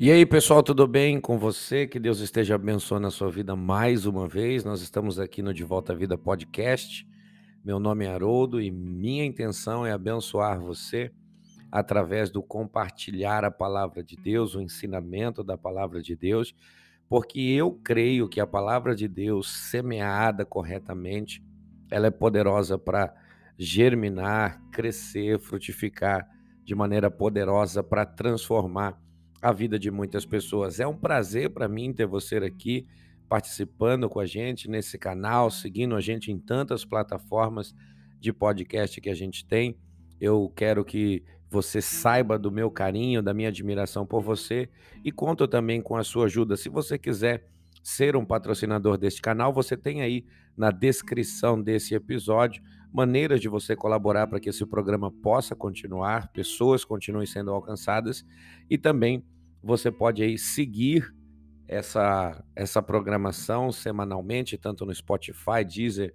E aí, pessoal, tudo bem com você? Que Deus esteja abençoando a sua vida mais uma vez. Nós estamos aqui no De Volta à Vida podcast. Meu nome é Haroldo e minha intenção é abençoar você através do compartilhar a palavra de Deus, o ensinamento da palavra de Deus, porque eu creio que a palavra de Deus, semeada corretamente, ela é poderosa para germinar, crescer, frutificar de maneira poderosa para transformar a vida de muitas pessoas. É um prazer para mim ter você aqui participando com a gente nesse canal, seguindo a gente em tantas plataformas de podcast que a gente tem. Eu quero que você saiba do meu carinho, da minha admiração por você e conto também com a sua ajuda. Se você quiser ser um patrocinador deste canal, você tem aí na descrição desse episódio maneiras de você colaborar para que esse programa possa continuar, pessoas continuem sendo alcançadas e também você pode aí seguir essa essa programação semanalmente, tanto no Spotify, Deezer,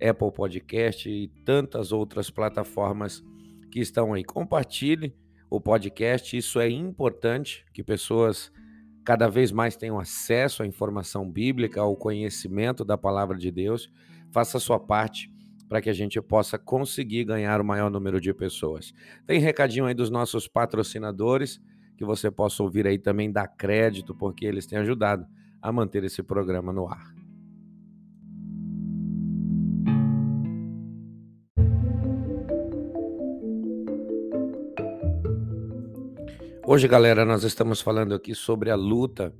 Apple Podcast e tantas outras plataformas que estão aí. Compartilhe o podcast, isso é importante que pessoas cada vez mais tenham acesso à informação bíblica, ao conhecimento da palavra de Deus. Faça a sua parte para que a gente possa conseguir ganhar o maior número de pessoas. Tem recadinho aí dos nossos patrocinadores, que você possa ouvir aí também, dar crédito, porque eles têm ajudado a manter esse programa no ar. Hoje, galera, nós estamos falando aqui sobre a luta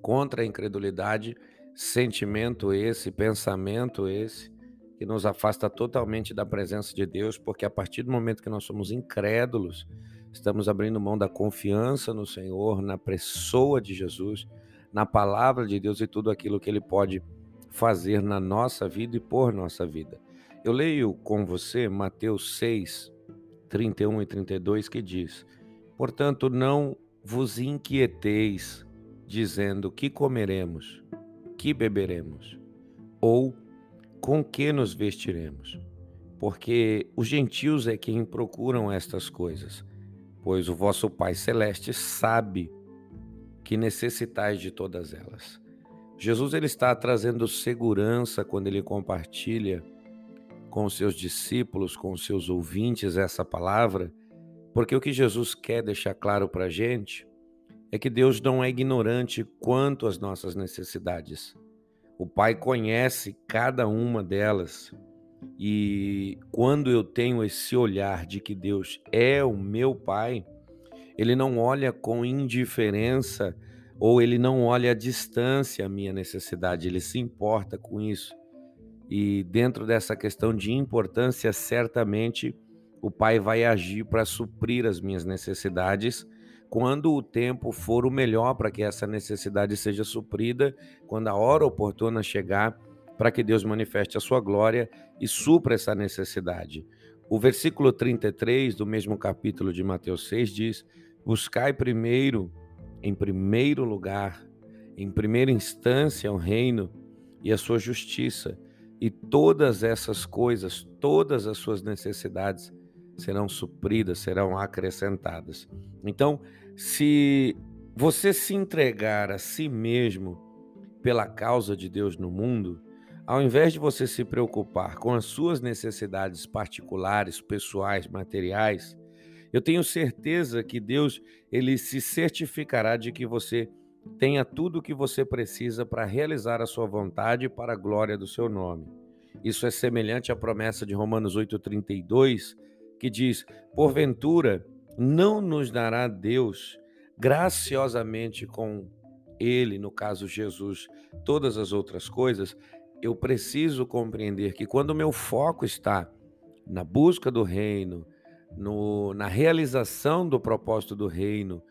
contra a incredulidade, sentimento esse, pensamento esse, que nos afasta totalmente da presença de Deus, porque a partir do momento que nós somos incrédulos, estamos abrindo mão da confiança no Senhor, na pessoa de Jesus, na palavra de Deus e tudo aquilo que Ele pode fazer na nossa vida e por nossa vida. Eu leio com você Mateus 6, 31 e 32, que diz: Portanto, não vos inquieteis, dizendo que comeremos, que beberemos, ou com que nos vestiremos? Porque os gentios é quem procuram estas coisas, pois o vosso Pai Celeste sabe que necessitais de todas elas. Jesus ele está trazendo segurança quando ele compartilha com seus discípulos, com seus ouvintes essa palavra, porque o que Jesus quer deixar claro para a gente é que Deus não é ignorante quanto às nossas necessidades. O Pai conhece cada uma delas. E quando eu tenho esse olhar de que Deus é o meu Pai, Ele não olha com indiferença ou Ele não olha à distância a minha necessidade, Ele se importa com isso. E dentro dessa questão de importância, certamente o Pai vai agir para suprir as minhas necessidades quando o tempo for o melhor para que essa necessidade seja suprida, quando a hora oportuna chegar para que Deus manifeste a sua glória e supra essa necessidade. O versículo 33 do mesmo capítulo de Mateus 6 diz: Buscai primeiro, em primeiro lugar, em primeira instância, o reino e a sua justiça, e todas essas coisas, todas as suas necessidades serão supridas, serão acrescentadas. Então, se você se entregar a si mesmo pela causa de Deus no mundo, ao invés de você se preocupar com as suas necessidades particulares, pessoais, materiais, eu tenho certeza que Deus ele se certificará de que você tenha tudo o que você precisa para realizar a sua vontade para a glória do seu nome. Isso é semelhante à promessa de Romanos 8:32, que diz: Porventura, não nos dará Deus graciosamente com Ele, no caso Jesus, todas as outras coisas? Eu preciso compreender que quando o meu foco está na busca do reino, no, na realização do propósito do reino,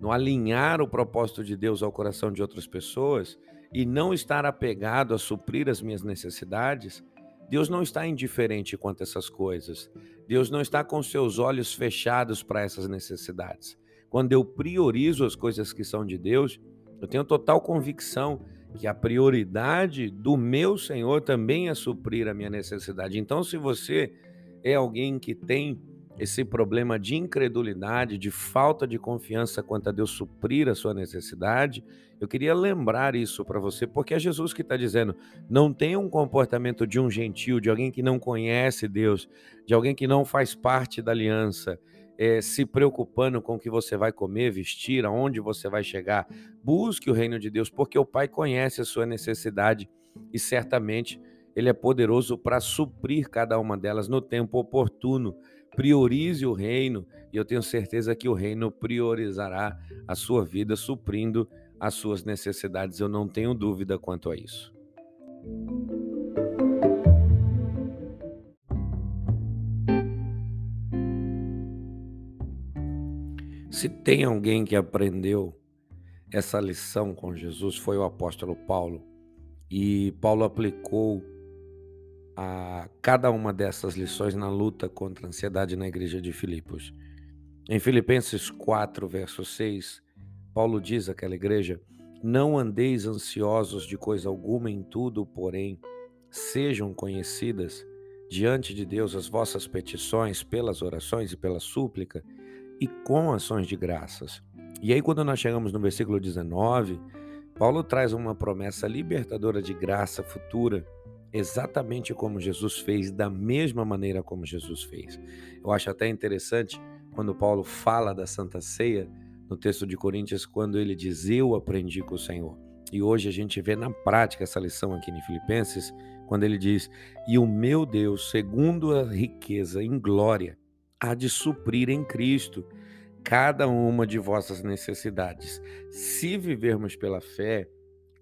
no alinhar o propósito de Deus ao coração de outras pessoas e não estar apegado a suprir as minhas necessidades, Deus não está indiferente quanto a essas coisas. Deus não está com seus olhos fechados para essas necessidades. Quando eu priorizo as coisas que são de Deus, eu tenho total convicção que a prioridade do meu Senhor também é suprir a minha necessidade. Então, se você é alguém que tem esse problema de incredulidade, de falta de confiança quanto a Deus suprir a sua necessidade, eu queria lembrar isso para você, porque é Jesus que está dizendo: não tenha um comportamento de um gentil, de alguém que não conhece Deus, de alguém que não faz parte da aliança, é, se preocupando com o que você vai comer, vestir, aonde você vai chegar. Busque o reino de Deus, porque o Pai conhece a sua necessidade e certamente Ele é poderoso para suprir cada uma delas no tempo oportuno. Priorize o reino e eu tenho certeza que o reino priorizará a sua vida, suprindo as suas necessidades. Eu não tenho dúvida quanto a isso. Se tem alguém que aprendeu essa lição com Jesus, foi o apóstolo Paulo. E Paulo aplicou a cada uma dessas lições na luta contra a ansiedade na igreja de Filipos. Em Filipenses 4, verso 6, Paulo diz àquela igreja: Não andeis ansiosos de coisa alguma em tudo, porém, sejam conhecidas diante de Deus as vossas petições pelas orações e pela súplica e com ações de graças. E aí, quando nós chegamos no versículo 19, Paulo traz uma promessa libertadora de graça futura, exatamente como Jesus fez, da mesma maneira como Jesus fez. Eu acho até interessante quando Paulo fala da Santa Ceia, no texto de Coríntios, quando ele diz: Eu aprendi com o Senhor. E hoje a gente vê na prática essa lição aqui em Filipenses, quando ele diz: E o meu Deus, segundo a riqueza em glória, há de suprir em Cristo cada uma de vossas necessidades. Se vivermos pela fé,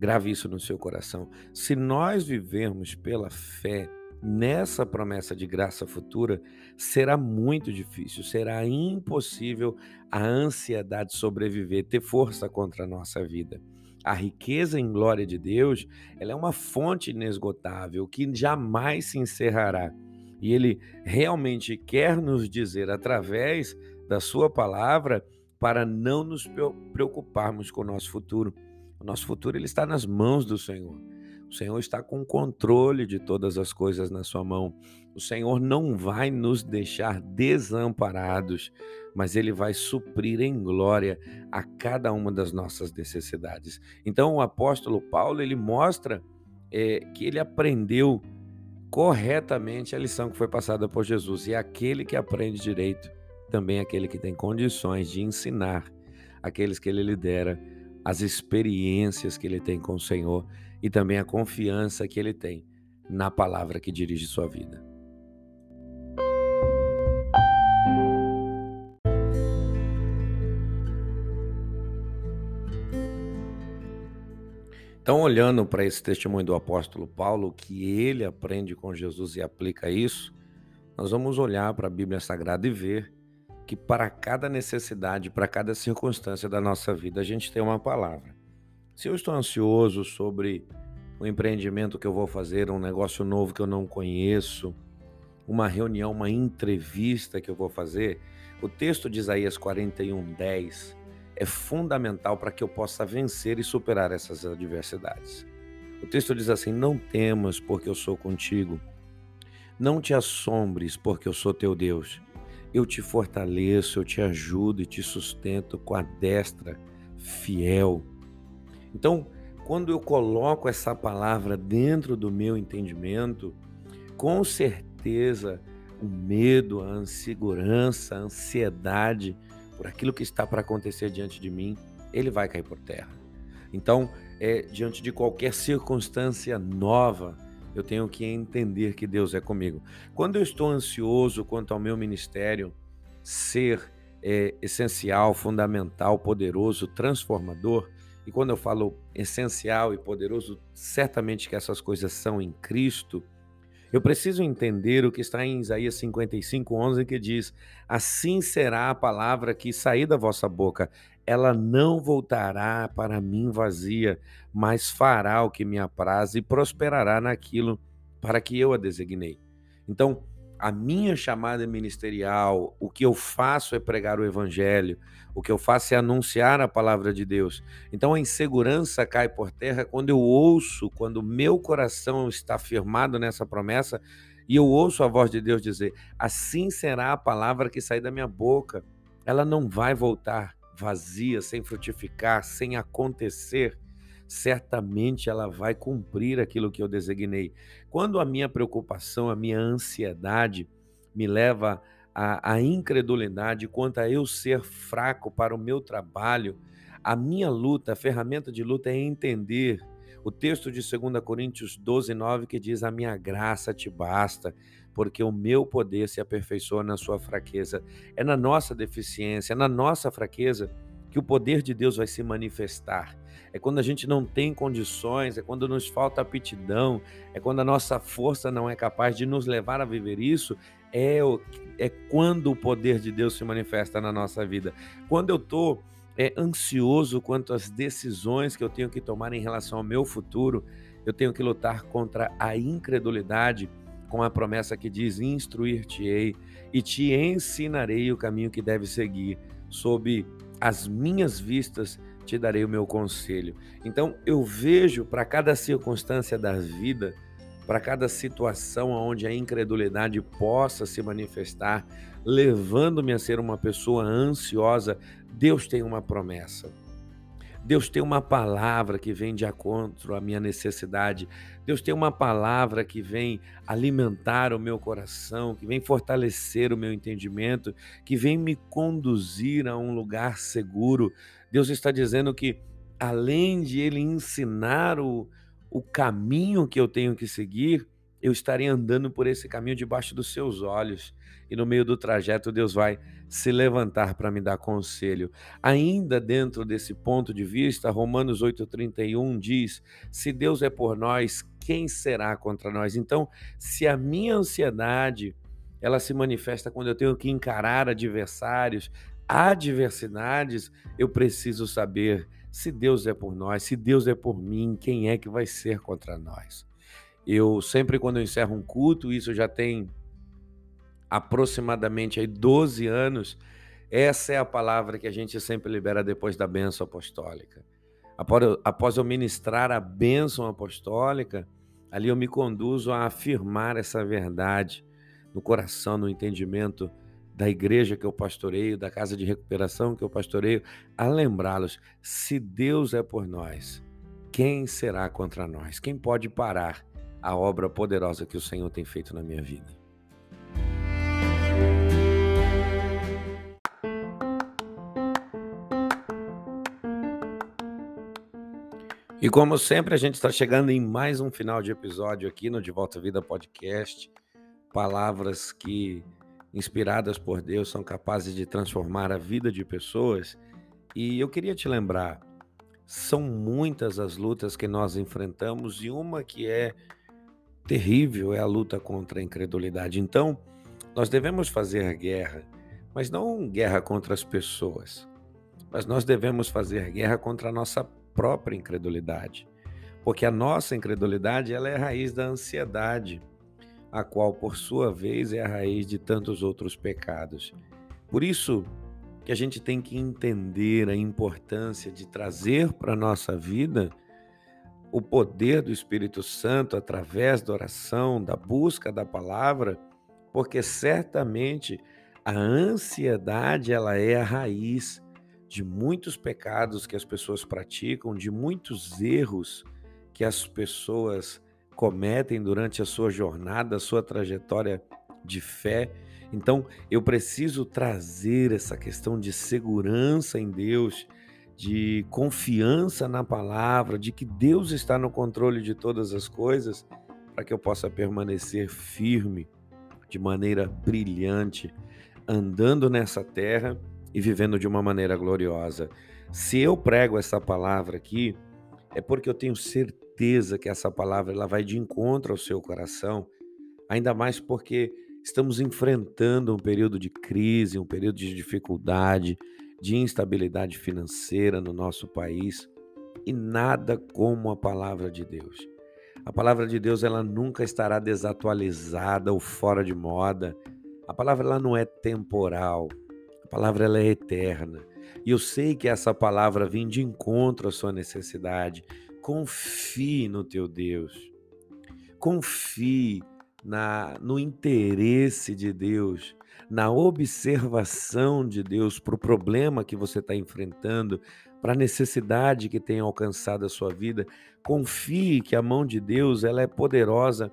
grave isso no seu coração. Se nós vivermos pela fé nessa promessa de graça futura, será muito difícil, será impossível a ansiedade sobreviver, ter força contra a nossa vida. A riqueza em glória de Deus, ela é uma fonte inesgotável que jamais se encerrará. E ele realmente quer nos dizer através da sua palavra para não nos preocuparmos com o nosso futuro. O nosso futuro ele está nas mãos do Senhor. O Senhor está com controle de todas as coisas na sua mão. O Senhor não vai nos deixar desamparados, mas ele vai suprir em glória a cada uma das nossas necessidades. Então o apóstolo Paulo ele mostra é, que ele aprendeu corretamente a lição que foi passada por Jesus. E aquele que aprende direito, também aquele que tem condições de ensinar aqueles que ele lidera as experiências que ele tem com o Senhor e também a confiança que ele tem na palavra que dirige sua vida. Então, olhando para esse testemunho do apóstolo Paulo, que ele aprende com Jesus e aplica isso, nós vamos olhar para a Bíblia Sagrada e ver que para cada necessidade, para cada circunstância da nossa vida, a gente tem uma palavra. Se eu estou ansioso sobre o empreendimento que eu vou fazer, um negócio novo que eu não conheço, uma reunião, uma entrevista que eu vou fazer, o texto de Isaías 41, 10 é fundamental para que eu possa vencer e superar essas adversidades. O texto diz assim: Não temas, porque eu sou contigo. Não te assombres, porque eu sou teu Deus. Eu te fortaleço, eu te ajudo e te sustento com a destra fiel. Então, quando eu coloco essa palavra dentro do meu entendimento, com certeza o medo, a insegurança, a ansiedade, por aquilo que está para acontecer diante de mim, ele vai cair por terra. Então, é, diante de qualquer circunstância nova, eu tenho que entender que Deus é comigo. Quando eu estou ansioso quanto ao meu ministério ser é, essencial, fundamental, poderoso, transformador, e quando eu falo essencial e poderoso, certamente que essas coisas são em Cristo eu preciso entender o que está em Isaías 55, 11, que diz: Assim será a palavra que sair da vossa boca, ela não voltará para mim vazia, mas fará o que me apraz e prosperará naquilo para que eu a designei. Então, a minha chamada ministerial, o que eu faço é pregar o evangelho, o que eu faço é anunciar a palavra de Deus. Então a insegurança cai por terra quando eu ouço, quando meu coração está firmado nessa promessa, E eu ouço a voz de Deus dizer: Assim será a palavra que sair da minha boca. Ela não vai voltar vazia, sem frutificar, sem acontecer. Certamente ela vai cumprir aquilo que eu designei. Quando a minha preocupação, a minha ansiedade me leva à, à incredulidade quanto a eu ser fraco para o meu trabalho, a minha luta, a ferramenta de luta é entender o texto de 2 Coríntios 12, 9, que diz: A minha graça te basta, porque o meu poder se aperfeiçoa na sua fraqueza. É na nossa deficiência, é na nossa fraqueza que o poder de Deus vai se manifestar. É quando a gente não tem condições, é quando nos falta aptidão, é quando a nossa força não é capaz de nos levar a viver isso, é, é quando o poder de Deus se manifesta na nossa vida. Quando eu estou é, ansioso quanto às decisões que eu tenho que tomar em relação ao meu futuro, eu tenho que lutar contra a incredulidade com a promessa que diz: Instruir-te-ei e te ensinarei o caminho que deve seguir. Sob as minhas vistas te darei o meu conselho. Então eu vejo para cada circunstância da vida, para cada situação onde a incredulidade possa se manifestar, levando-me a ser uma pessoa ansiosa, Deus tem uma promessa. Deus tem uma palavra que vem de acordo à minha necessidade. Deus tem uma palavra que vem alimentar o meu coração, que vem fortalecer o meu entendimento, que vem me conduzir a um lugar seguro. Deus está dizendo que, além de Ele ensinar o, o caminho que eu tenho que seguir, eu estarei andando por esse caminho debaixo dos seus olhos. E no meio do trajeto, Deus vai se levantar para me dar conselho. Ainda dentro desse ponto de vista, Romanos 8,31 diz: Se Deus é por nós, quem será contra nós? Então, se a minha ansiedade ela se manifesta quando eu tenho que encarar adversários, adversidades, eu preciso saber se Deus é por nós, se Deus é por mim, quem é que vai ser contra nós? Eu sempre quando eu encerro um culto, isso já tem aproximadamente aí 12 anos, essa é a palavra que a gente sempre libera depois da bênção apostólica. Após, eu ministrar a bênção apostólica, ali eu me conduzo a afirmar essa verdade no coração, no entendimento da igreja que eu pastoreio, da casa de recuperação que eu pastoreio, a lembrá-los: se Deus é por nós, quem será contra nós? Quem pode parar a obra poderosa que o Senhor tem feito na minha vida? E como sempre, a gente está chegando em mais um final de episódio aqui no De Volta à Vida Podcast. Palavras que, inspiradas por Deus, são capazes de transformar a vida de pessoas. E eu queria te lembrar, são muitas as lutas que nós enfrentamos e uma que é terrível é a luta contra a incredulidade. Então, nós devemos fazer guerra, mas não guerra contra as pessoas, mas nós devemos fazer guerra contra a nossa própria incredulidade. Porque a nossa incredulidade ela é a raiz da ansiedade, a qual, por sua vez, é a raiz de tantos outros pecados. Por isso que a gente tem que entender a importância de trazer para a nossa vida o poder do Espírito Santo através da oração, da busca da palavra, porque certamente a ansiedade ela é a raiz de muitos pecados que as pessoas praticam, de muitos erros que as pessoas cometem durante a sua jornada, a sua trajetória de fé. Então, eu preciso trazer essa questão de segurança em Deus, de confiança na palavra, de que Deus está no controle de todas as coisas, para que eu possa permanecer firme, de maneira brilhante, andando nessa terra e vivendo de uma maneira gloriosa. Se eu prego essa palavra aqui, é porque eu tenho certeza que essa palavra ela vai de encontro ao seu coração, ainda mais porque estamos enfrentando um período de crise, um período de dificuldade, de instabilidade financeira no nosso país, e nada como a palavra de Deus. A palavra de Deus ela nunca estará desatualizada ou fora de moda. A palavra ela não é temporal. A palavra ela é eterna. E eu sei que essa palavra vem de encontro à sua necessidade. Confie no teu Deus. Confie na, no interesse de Deus, na observação de Deus para o problema que você está enfrentando, para a necessidade que tem alcançado a sua vida. Confie que a mão de Deus ela é poderosa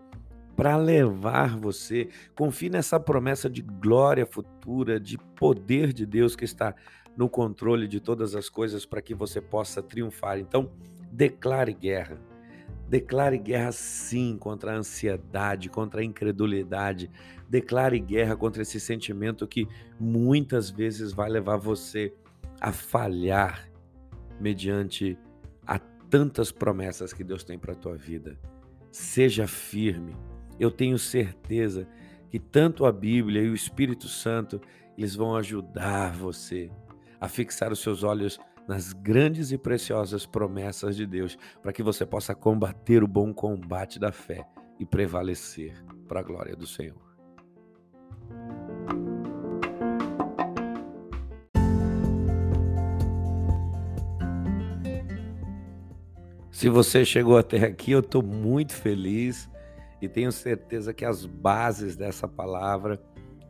para levar você. Confie nessa promessa de glória futura, de poder de Deus que está no controle de todas as coisas para que você possa triunfar. Então, declare guerra. Declare guerra sim contra a ansiedade, contra a incredulidade. Declare guerra contra esse sentimento que muitas vezes vai levar você a falhar mediante a tantas promessas que Deus tem para a tua vida. Seja firme. Eu tenho certeza que tanto a Bíblia e o Espírito Santo eles vão ajudar você a fixar os seus olhos nas grandes e preciosas promessas de Deus, para que você possa combater o bom combate da fé e prevalecer para a glória do Senhor. Se você chegou até aqui, eu estou muito feliz e tenho certeza que as bases dessa palavra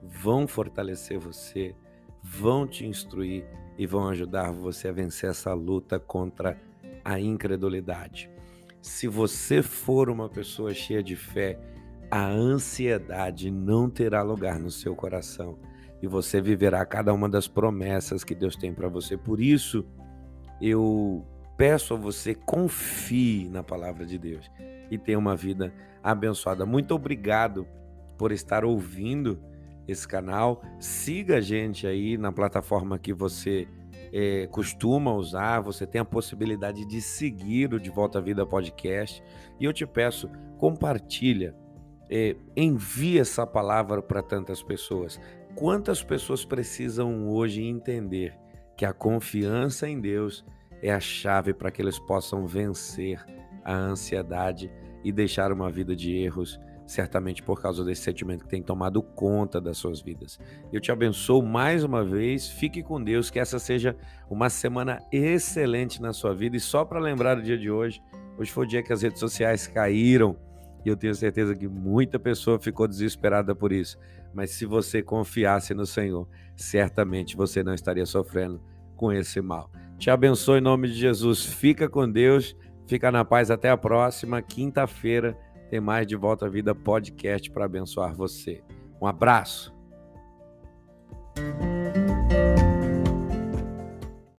vão fortalecer você, vão te instruir e vão ajudar você a vencer essa luta contra a incredulidade. Se você for uma pessoa cheia de fé, a ansiedade não terá lugar no seu coração e você viverá cada uma das promessas que Deus tem para você. Por isso, eu peço a você confie na palavra de Deus e tenha uma vida abençoada. Muito obrigado por estar ouvindo esse canal. Siga a gente aí na plataforma que você é, costuma usar. Você tem a possibilidade de seguir o De Volta à Vida podcast. E eu te peço, compartilha, é, envie essa palavra para tantas pessoas. Quantas pessoas precisam hoje entender que a confiança em Deus é a chave para que eles possam vencer a ansiedade e deixar uma vida de erros certamente por causa desse sentimento que tem tomado conta das suas vidas. Eu te abençoo mais uma vez, fique com Deus, que essa seja uma semana excelente na sua vida. E só para lembrar o dia de hoje, hoje foi o dia que as redes sociais caíram e eu tenho certeza que muita pessoa ficou desesperada por isso. Mas se você confiasse no Senhor, certamente você não estaria sofrendo com esse mal. Te abençoe em nome de Jesus. Fica com Deus. Fica na paz. Até a próxima quinta-feira tem mais de Volta à Vida podcast para abençoar você. Um abraço.